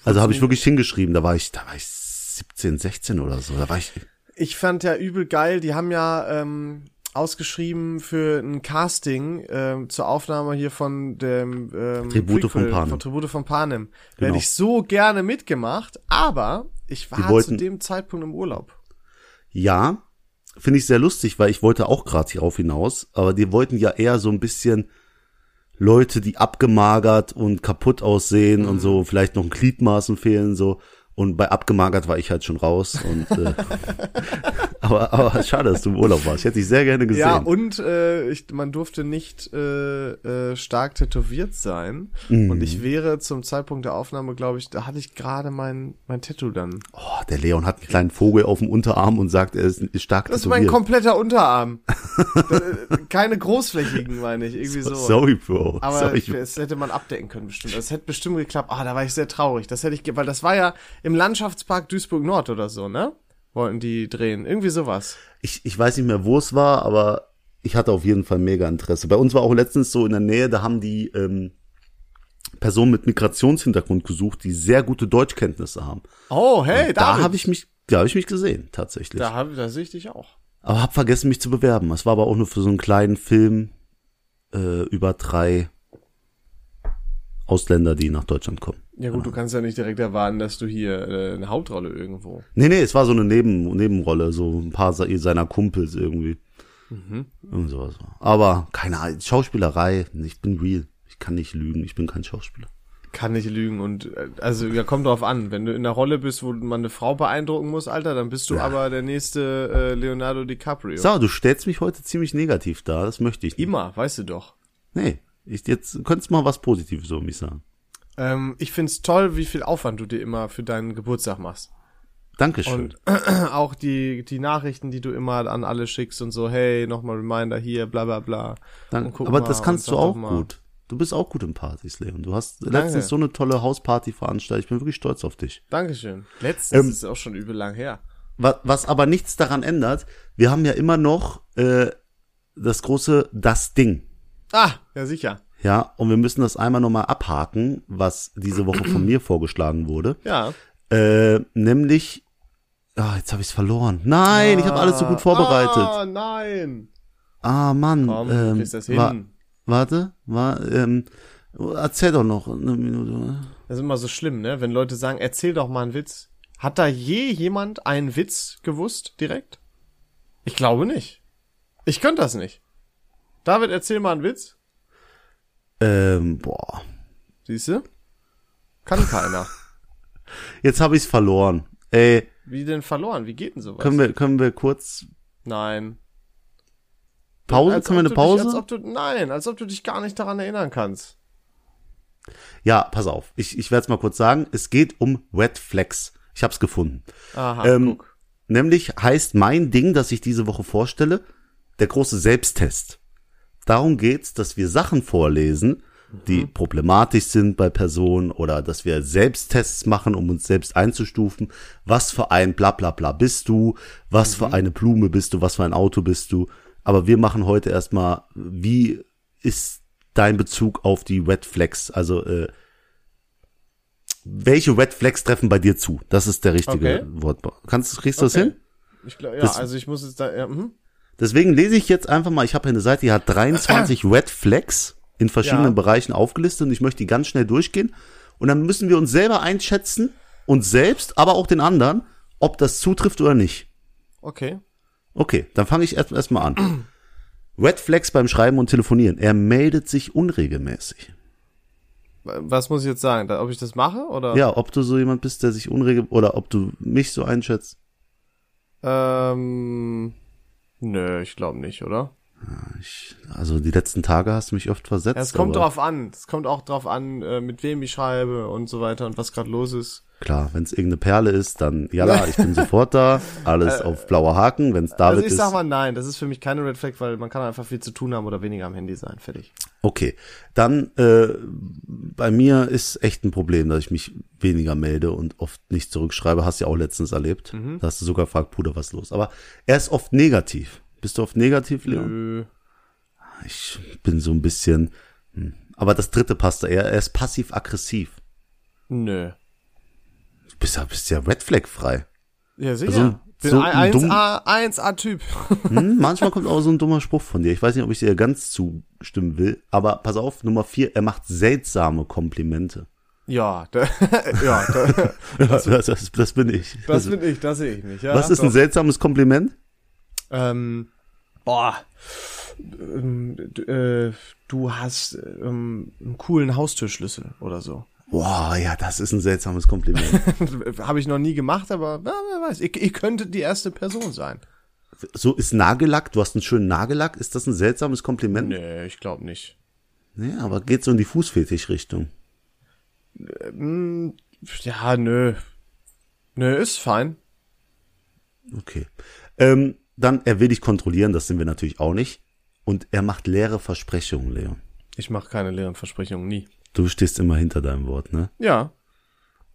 Also habe ich wirklich hingeschrieben, da war ich, da war ich 17, 16 oder so. Da war ich. Ich fand ja übel geil, die haben ja ähm, ausgeschrieben für ein Casting ähm, zur Aufnahme hier von dem ähm, Tribute von Panem. Von Tribute von Panem. Genau. Hätte ich so gerne mitgemacht, aber ich war wollten- zu dem Zeitpunkt im Urlaub. Ja, finde ich sehr lustig, weil ich wollte auch gerade hierauf hinaus, aber die wollten ja eher so ein bisschen Leute, die abgemagert und kaputt aussehen und so, vielleicht noch ein Gliedmaßen fehlen, so. Und bei abgemagert war ich halt schon raus und äh, aber, aber schade, dass du im Urlaub warst. Ich hätte dich sehr gerne gesehen. Ja, und äh, ich, man durfte nicht äh, äh, stark tätowiert sein. Mhm. Und ich wäre zum Zeitpunkt der Aufnahme, glaube ich, da hatte ich gerade mein, mein Tattoo dann. oh, der Leon hat einen kleinen Vogel auf dem Unterarm und sagt, er ist, ist stark Das ist mein tätowiert. kompletter Unterarm. Äh, Keine großflächigen, meine ich. Irgendwie so. Sorry, Bro. Aber Sorry. das hätte man abdecken können bestimmt. Das hätte bestimmt geklappt. Ah, da war ich sehr traurig. Das hätte ich, weil das war ja im Landschaftspark Duisburg Nord oder so, ne? Wollten die drehen. Irgendwie sowas. ich, ich weiß nicht mehr, wo es war, aber ich hatte auf jeden Fall mega Interesse. Bei uns war auch letztens so in der Nähe, da haben die ähm, Personen mit Migrationshintergrund gesucht, die sehr gute Deutschkenntnisse haben. Oh, hey, da David. habe ich mich, da habe ich mich gesehen tatsächlich. Da, hab, da sehe ich dich auch. Aber habe vergessen, mich zu bewerben. Es war aber auch nur für so einen kleinen Film äh, über drei Ausländer, die nach Deutschland kommen. Ja gut, du kannst ja nicht direkt erwarten, dass du hier äh, eine Hauptrolle irgendwo. Nee, nee, es war so eine Neben Nebenrolle, so ein paar se- seiner Kumpels irgendwie. Irgend sowas. Aber keine Ahnung, Schauspielerei, ich bin real. Ich kann nicht lügen, ich bin kein Schauspieler. Kann nicht lügen und äh, also ja kommt drauf an, wenn du in der Rolle bist, wo man eine Frau beeindrucken muss, Alter, dann bist du aber der nächste äh, Leonardo DiCaprio. So, du stellst mich heute ziemlich negativ dar, das möchte ich nicht. Immer, weißt du doch. Nee, ich, jetzt könntest mal was Positives über mich sagen. Ähm, ich find's toll, wie viel Aufwand du dir immer für deinen Geburtstag machst. Dankeschön. Und auch die, die Nachrichten, die du immer an alle schickst und so, hey, nochmal Reminder hier, bla bla bla. Dank, aber das kannst du auch gut. Du bist auch gut im Partys, Leon. Du hast letztens so eine tolle Hausparty veranstaltet. Ich bin wirklich stolz auf dich. Dankeschön. Letztens Ähm, ist auch schon übel lang her. Was, was aber nichts daran ändert, wir haben ja immer noch äh, das große Das Ding. Ah, ja sicher. Ja, und wir müssen das einmal nochmal abhaken, was diese Woche von mir vorgeschlagen wurde. Ja. Äh, nämlich, ah, jetzt habe ich es verloren. Nein, ich habe alles so gut vorbereitet. Ah, nein. Ah, Mann. Komm, ähm, das wa- hin. warte, war, ähm, erzähl doch noch eine Minute. Das ist immer so schlimm, ne? Wenn Leute sagen, erzähl doch mal einen Witz. Hat da je jemand einen Witz gewusst, direkt? Ich glaube nicht. Ich könnte das nicht. David, erzähl mal einen Witz. Ähm, boah. Siehst du? Kann keiner. Jetzt habe ich's verloren. Ey, Wie denn verloren? Wie geht denn sowas? können wir, können wir kurz Nein. Pause? Als können wir eine du Dich, Pause? als du, nein, als ob du dich gar nicht daran erinnern kannst. Ja, pass auf. Ich, ich werde es mal kurz sagen. Es geht um Red Flags. Ich habe es gefunden. Aha, Ähm, guck. Nämlich heißt mein Ding, das ich diese Woche vorstelle, der große Selbsttest. Darum geht's, dass wir Sachen vorlesen, die problematisch sind bei Personen oder dass wir Selbsttests machen, um uns selbst einzustufen. Was für ein bla bla bla bist du? Was für eine Blume bist du? Was für ein Auto bist du? Aber wir machen heute erstmal, wie ist dein Bezug auf die Red Flags? Also, äh, welche Red Flags treffen bei dir zu? Das ist der richtige Okay. Wort. Kannst, kriegst du das Okay. hin? Ich glaub, ja, das- also ich muss jetzt da, ja, mhm. Deswegen lese ich jetzt einfach mal, ich habe hier eine Seite, die hat 23 Red Flags in verschiedenen Ja. Bereichen aufgelistet und ich möchte die ganz schnell durchgehen. Und dann müssen wir uns selber einschätzen, uns selbst, aber auch den anderen, ob das zutrifft oder nicht. okay. Okay, dann fange ich erst erst mal an. Red Flags beim Schreiben und Telefonieren. Er meldet sich unregelmäßig. Was muss ich jetzt sagen? Ob ich das mache oder? Ja, ob du so jemand bist, der sich unregelmäßig, oder ob du mich so einschätzt. Ähm, nö, ich glaube nicht, oder? Ich, also die letzten Tage hast du mich oft versetzt. Ja, es kommt drauf an. Es kommt auch drauf an, äh, mit wem ich schreibe und so weiter und was gerade los ist. Klar, wenn es irgendeine Perle ist, dann ja, ich bin sofort da. Alles auf blauer Haken. Wenn es David Also ich ist, sag mal nein, das ist für mich keine Red Flag, weil man kann einfach viel zu tun haben oder weniger am Handy sein. Fertig. okay. Dann äh, bei mir ist echt ein Problem, dass ich mich weniger melde und oft nicht zurückschreibe. Hast du ja auch letztens erlebt. Mhm. Da hast du sogar gefragt, Bruder, was ist los? Aber er ist oft negativ. Bist du oft negativ, Leon? Nö. Ich bin so ein bisschen. Hm. Aber das dritte passt da. Er, er ist passiv-aggressiv. Nö. Du bist ja, bist ja Red Flag frei. Ja, sicher. Also, Bin so ein ein dumm- 1A, 1A-Typ. Hm, manchmal kommt auch so ein dummer Spruch von dir. Ich weiß nicht, ob ich dir ganz zustimmen will. Aber pass auf, Nummer vier, er macht seltsame Komplimente. ja, da, ja, da, Das, das, das bin ich. das bin ich, das sehe ich nicht. Ja, Was ist ein doch. seltsames Kompliment? Ähm, boah. Ähm, du, äh, du hast ähm, einen coolen Haustürschlüssel oder so. Boah, ja, das ist ein seltsames Kompliment. Habe ich noch nie gemacht, aber na, wer weiß. Ihr, ihr könntet die erste Person sein. so ist Nagellack, du hast einen schönen Nagellack. Ist das ein seltsames Kompliment? Nee, ich glaube nicht. Nee, aber geht so in die Fußfetisch-Richtung. Hm, ja, nö. Nö, ist fein. Okay. Ähm, dann, er will dich kontrollieren, das sind wir natürlich auch nicht. Und er macht leere Versprechungen, Leon. Ich mache keine leeren Versprechungen, nie. Du stehst immer hinter deinem Wort, ne? Ja.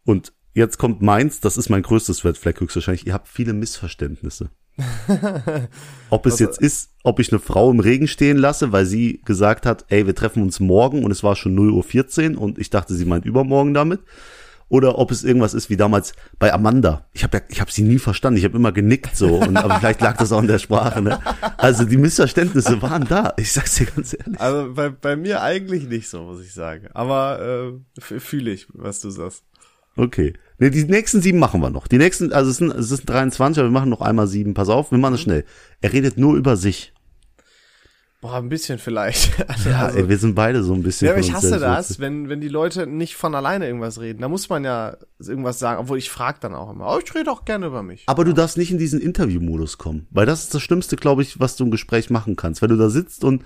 Und jetzt kommt meins, das ist mein größtes Red Flag höchstwahrscheinlich. Ihr habt viele Missverständnisse. ob es jetzt ist, ob ich eine Frau im Regen stehen lasse, weil sie gesagt hat, ey, wir treffen uns morgen und es war schon 0.14 Uhr und ich dachte, sie meint übermorgen damit. Oder ob es irgendwas ist wie damals bei Amanda. Ich habe ja, ich habe sie nie verstanden. Ich habe immer genickt so. Und, aber vielleicht lag das auch in der Sprache. Ne? Also die Missverständnisse waren da. Ich sag's dir ganz ehrlich. Also bei, bei mir eigentlich nicht so, muss ich sagen. Aber äh, fühle ich, was du sagst. Okay. Ne, die nächsten sieben machen wir noch. Die nächsten, also es sind, es sind 23, aber wir machen noch einmal sieben. Pass auf, wir machen das schnell. Er redet nur über sich. Boah, ein bisschen vielleicht. Ja, Also- ey, wir sind beide so ein bisschen. Ja, aber ich hasse das, wenn, wenn die Leute nicht von alleine irgendwas reden. Da muss man ja irgendwas sagen, obwohl ich frag dann auch immer. Oh, ich rede auch gerne über mich. Aber du darfst nicht in diesen Interviewmodus kommen, weil das ist das Schlimmste, glaube ich, was du im Gespräch machen kannst. Wenn du da sitzt und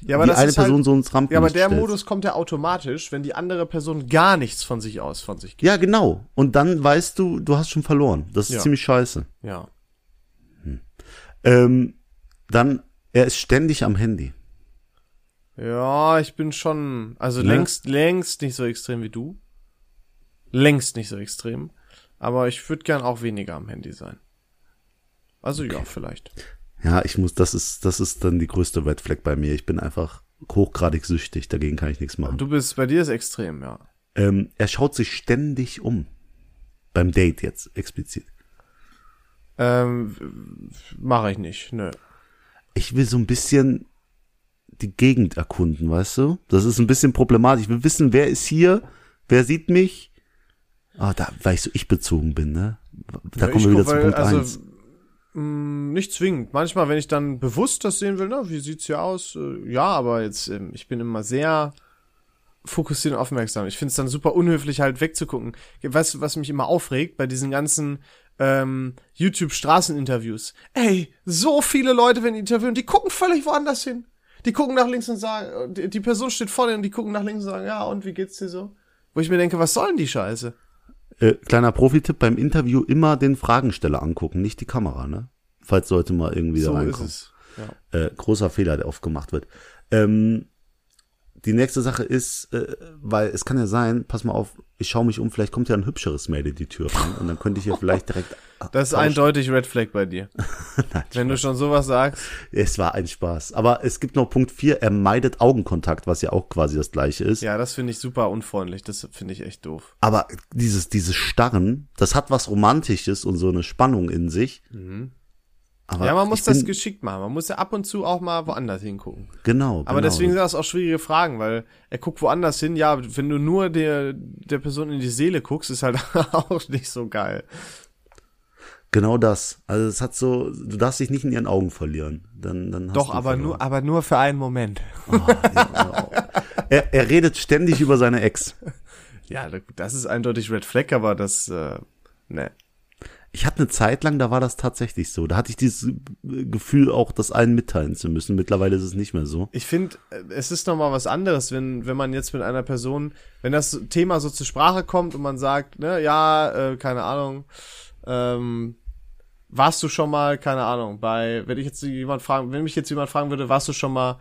Ja, aber die eine halt, Person so ins Rampenlicht Ja, aber der stellst. Modus kommt ja automatisch, wenn die andere Person gar nichts von sich aus von sich gibt. Ja, genau. Und dann weißt du, du hast schon verloren. Das ist Ja. ziemlich scheiße. Ja. Ähm, dann, er ist ständig am Handy. Ja, ich bin schon, also Ne? längst, längst nicht so extrem wie du. Längst nicht so extrem. Aber ich würde gern auch weniger am Handy sein. Also ja, vielleicht. Ja, ich muss, das ist, das ist dann die größte Red Flag bei mir. Ich bin einfach hochgradig süchtig, dagegen kann ich nichts machen. Du bist, bei dir ist extrem, ja. Ähm, er schaut sich ständig um. Beim Date jetzt explizit. Ähm, mache ich nicht, nö. Ich will so ein bisschen die Gegend erkunden, weißt du? Das ist ein bisschen problematisch. Ich will wissen, wer ist hier, wer sieht mich. Ah, da, weil ich so ich bezogen bin, ne? Da Ja, kommen wir wieder guck, zu Punkt also, eins. mh, Nicht zwingend. Manchmal, wenn ich dann bewusst das sehen will, na, wie sieht's hier aus? Äh, ja, aber jetzt, ähm, ich bin immer sehr fokussiert und aufmerksam. Ich find's dann super unhöflich, halt wegzugucken. Weißt du, was mich immer aufregt bei diesen ganzen ähm, YouTube-Straßeninterviews? Ey, so viele Leute werden interviewen, die gucken völlig woanders hin. Die gucken nach links und sagen, die, die Person steht vor denen und die gucken nach links und sagen, ja, und wie geht's dir so? Wo ich mir denke, was soll denn die Scheiße? Äh, kleiner Profitipp beim Interview immer den Fragensteller angucken, nicht die Kamera, ne? Falls sollte mal irgendwie da So ist reinkommen. es. Ja. Äh, großer Fehler, der oft gemacht wird. Ähm, die nächste Sache ist, äh, weil es kann ja sein, pass mal auf, ich schaue mich um, vielleicht kommt ja ein hübscheres in die Tür rein und dann könnte ich hier vielleicht direkt. Das ist eindeutig Red Flag bei dir. Nein, Wenn du schon sowas sagst. Es war ein Spaß. Aber es gibt noch Punkt vier. er meidet Augenkontakt, was ja auch quasi das gleiche ist. Ja, das finde ich super unfreundlich. Das finde ich echt doof. Aber dieses, dieses Starren, das hat was Romantisches und so eine Spannung in sich. Aber ja, man muss das bin, geschickt machen. Man muss ja ab und zu auch mal woanders hingucken. Genau. Aber genau. deswegen sind das auch schwierige Fragen, weil er guckt woanders hin. Ja, wenn du nur der, der Person in die Seele guckst, ist halt auch nicht so geil. Genau das. Also es hat so, du darfst dich nicht in ihren Augen verlieren. Dann, dann hast Doch, aber verloren. nur, aber nur für einen Moment. Er, er redet ständig über seine Ex. Ja, das ist eindeutig Red Flag, aber das, äh, ne. Ich hatte eine Zeit lang, da war das tatsächlich so. Da hatte ich dieses Gefühl auch, das allen mitteilen zu müssen. Mittlerweile ist es nicht mehr so. Ich finde, es ist noch mal was anderes, wenn wenn man jetzt mit einer Person, wenn das Thema so zur Sprache kommt und man sagt, ne, ja, äh, keine Ahnung, ähm, warst du schon mal, keine Ahnung, bei, wenn ich jetzt jemand fragen, wenn mich jetzt jemand fragen würde, warst du schon mal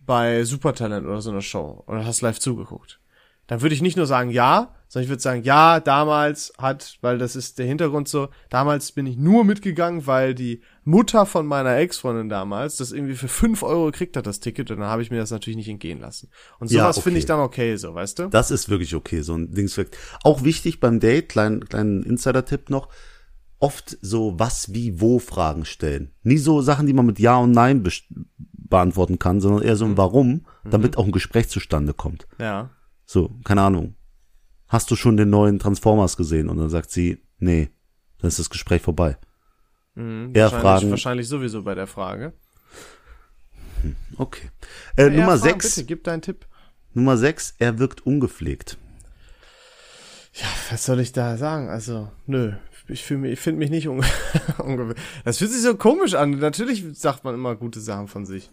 bei Supertalent oder so einer Show oder hast live zugeguckt? Dann würde ich nicht nur sagen ja, sondern ich würde sagen, ja, damals hat, weil das ist der Hintergrund so, damals bin ich nur mitgegangen, weil die Mutter von meiner Ex-Freundin damals das irgendwie für fünf Euro gekriegt hat, das Ticket, und dann habe ich mir das natürlich nicht entgehen lassen. Und sowas Ja, okay. finde ich dann okay, so, weißt du? Das ist wirklich okay, so ein Dingsweg. Auch wichtig beim Date, kleinen, kleinen Insider-Tipp noch, oft so was, wie, wo Fragen stellen. Nie so Sachen, die man mit Ja und Nein beantworten kann, sondern eher so ein Warum, damit auch ein Gespräch zustande kommt. Ja. So, keine Ahnung. Hast du schon den neuen Transformers gesehen? Und dann sagt sie, nee, dann ist das Gespräch vorbei. Mhm, Eher wahrscheinlich, Fragen- wahrscheinlich sowieso bei der Frage. Okay. Äh, Nummer Fragen, sechs. Bitte, gib deinen Tipp. Nummer sechs, er wirkt ungepflegt. Ja, was soll ich da sagen? Also, nö. Ich fühle mich, ich finde mich nicht unge ungefähr. Das fühlt sich so komisch an. Natürlich sagt man immer gute Sachen von sich.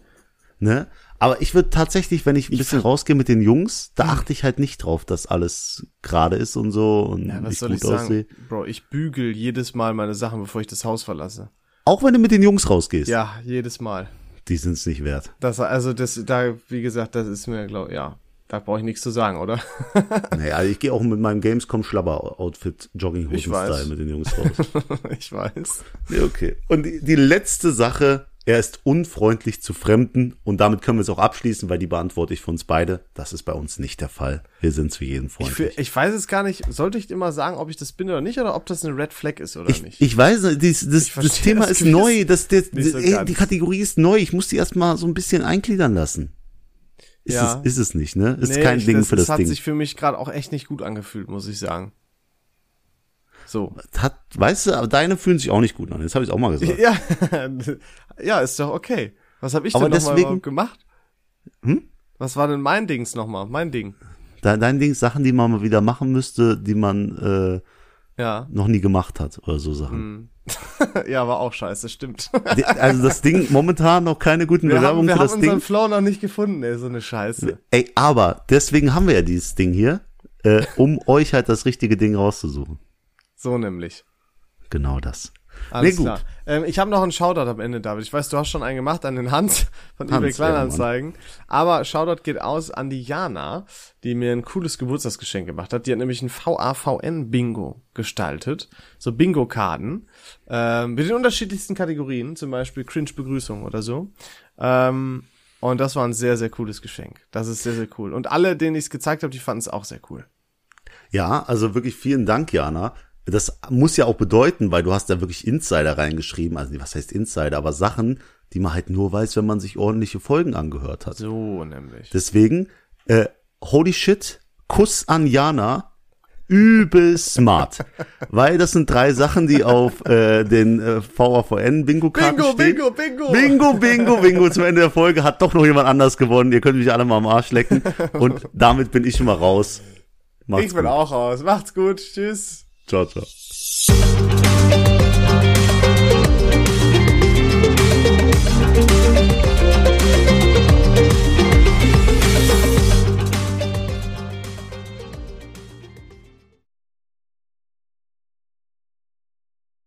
Ne? Aber ich würde tatsächlich, wenn ich ein bisschen rausgehe mit den Jungs, da achte ich halt nicht drauf, dass alles gerade ist und so und Ja, was ich soll gut ich sagen? aussehe. Bro, ich bügel jedes Mal meine Sachen, bevor ich das Haus verlasse. Auch wenn du mit den Jungs rausgehst, Ja, jedes Mal. die sind's nicht wert. Das, also, das, da, wie gesagt, das ist mir, glaub, ja. Da brauche ich nichts zu sagen, oder? Naja, also ich gehe auch mit meinem Gamescom Schlabber Outfit Ich Jogginghosen weiß. Style mit den Jungs raus. ich weiß. okay. Und die, die letzte Sache, er ist unfreundlich zu Fremden und damit können wir es auch abschließen, weil die beantworte ich für uns beide. Das ist bei uns nicht der Fall. Wir sind zu jedem Ich, freundlich. fühl, ich weiß es gar nicht. Sollte ich immer sagen, ob ich das bin oder nicht, oder ob das eine Red Flag ist oder Ich, nicht? ich weiß, nicht, das, verstehe das Thema das ist neu. Das, das, so ey, die Kategorie ist neu. Ich muss die erstmal so ein bisschen eingliedern lassen. Ist, Ja. es, ist es nicht, ne? Ist Nee, kein ich, Ding das, für das das hat Ding. sich für mich gerade auch echt nicht gut angefühlt, muss ich sagen. So. Hat, weißt du, aber deine fühlen sich auch nicht gut an. Jetzt habe ich auch mal gesagt. Ja, ja, ist doch okay. Was habe ich Aber denn nochmal gemacht? Hm? Was war denn mein Dings nochmal? Mein Ding. Dein, dein Ding, Sachen, die man mal wieder machen müsste, die man äh, Ja. noch nie gemacht hat oder so Sachen. Hm. ja, war auch scheiße, stimmt. Also das Ding momentan noch keine guten Wir haben, Bewerbungen wir für haben das unseren Ding. Flow noch nicht gefunden, ey, so eine Scheiße. Ey, aber deswegen haben wir ja dieses Ding hier, äh, um euch halt das richtige Ding rauszusuchen. So nämlich. Genau das. Alles Nee, gut. Ähm, ich habe noch einen Shoutout am Ende, David. Ich weiß, du hast schon einen gemacht an den Hans von Hans, eBay Kleinanzeigen. Aber Shoutout geht aus an die Jana, die mir ein cooles Geburtstagsgeschenk gemacht hat. Die hat nämlich ein VAVN-Bingo gestaltet. So Bingo-Karten. Ähm, mit den unterschiedlichsten Kategorien. Zum Beispiel Cringe-Begrüßung oder so. Ähm, und das war ein sehr, sehr cooles Geschenk. Das ist sehr, sehr cool. Und alle, denen ich es gezeigt habe, die fanden es auch sehr cool. Ja, also wirklich vielen Dank, Jana. Das muss ja auch bedeuten, weil du hast da wirklich Insider reingeschrieben, also was heißt Insider, aber Sachen, die man halt nur weiß, wenn man sich ordentliche Folgen angehört hat. So nämlich. Deswegen, äh, holy shit, Kuss an Jana, übel smart. weil das sind drei Sachen, die auf äh, den äh, VAVN Bingo-Karten Bingo, stehen. Bingo, Bingo! Bingo, Bingo, Bingo. Zum Ende der Folge hat doch noch jemand anders gewonnen. Ihr könnt mich alle mal am Arsch lecken. Und damit bin ich schon mal raus. Macht's Ich bin gut. auch raus. Macht's gut. Tschüss. Ciao, ciao.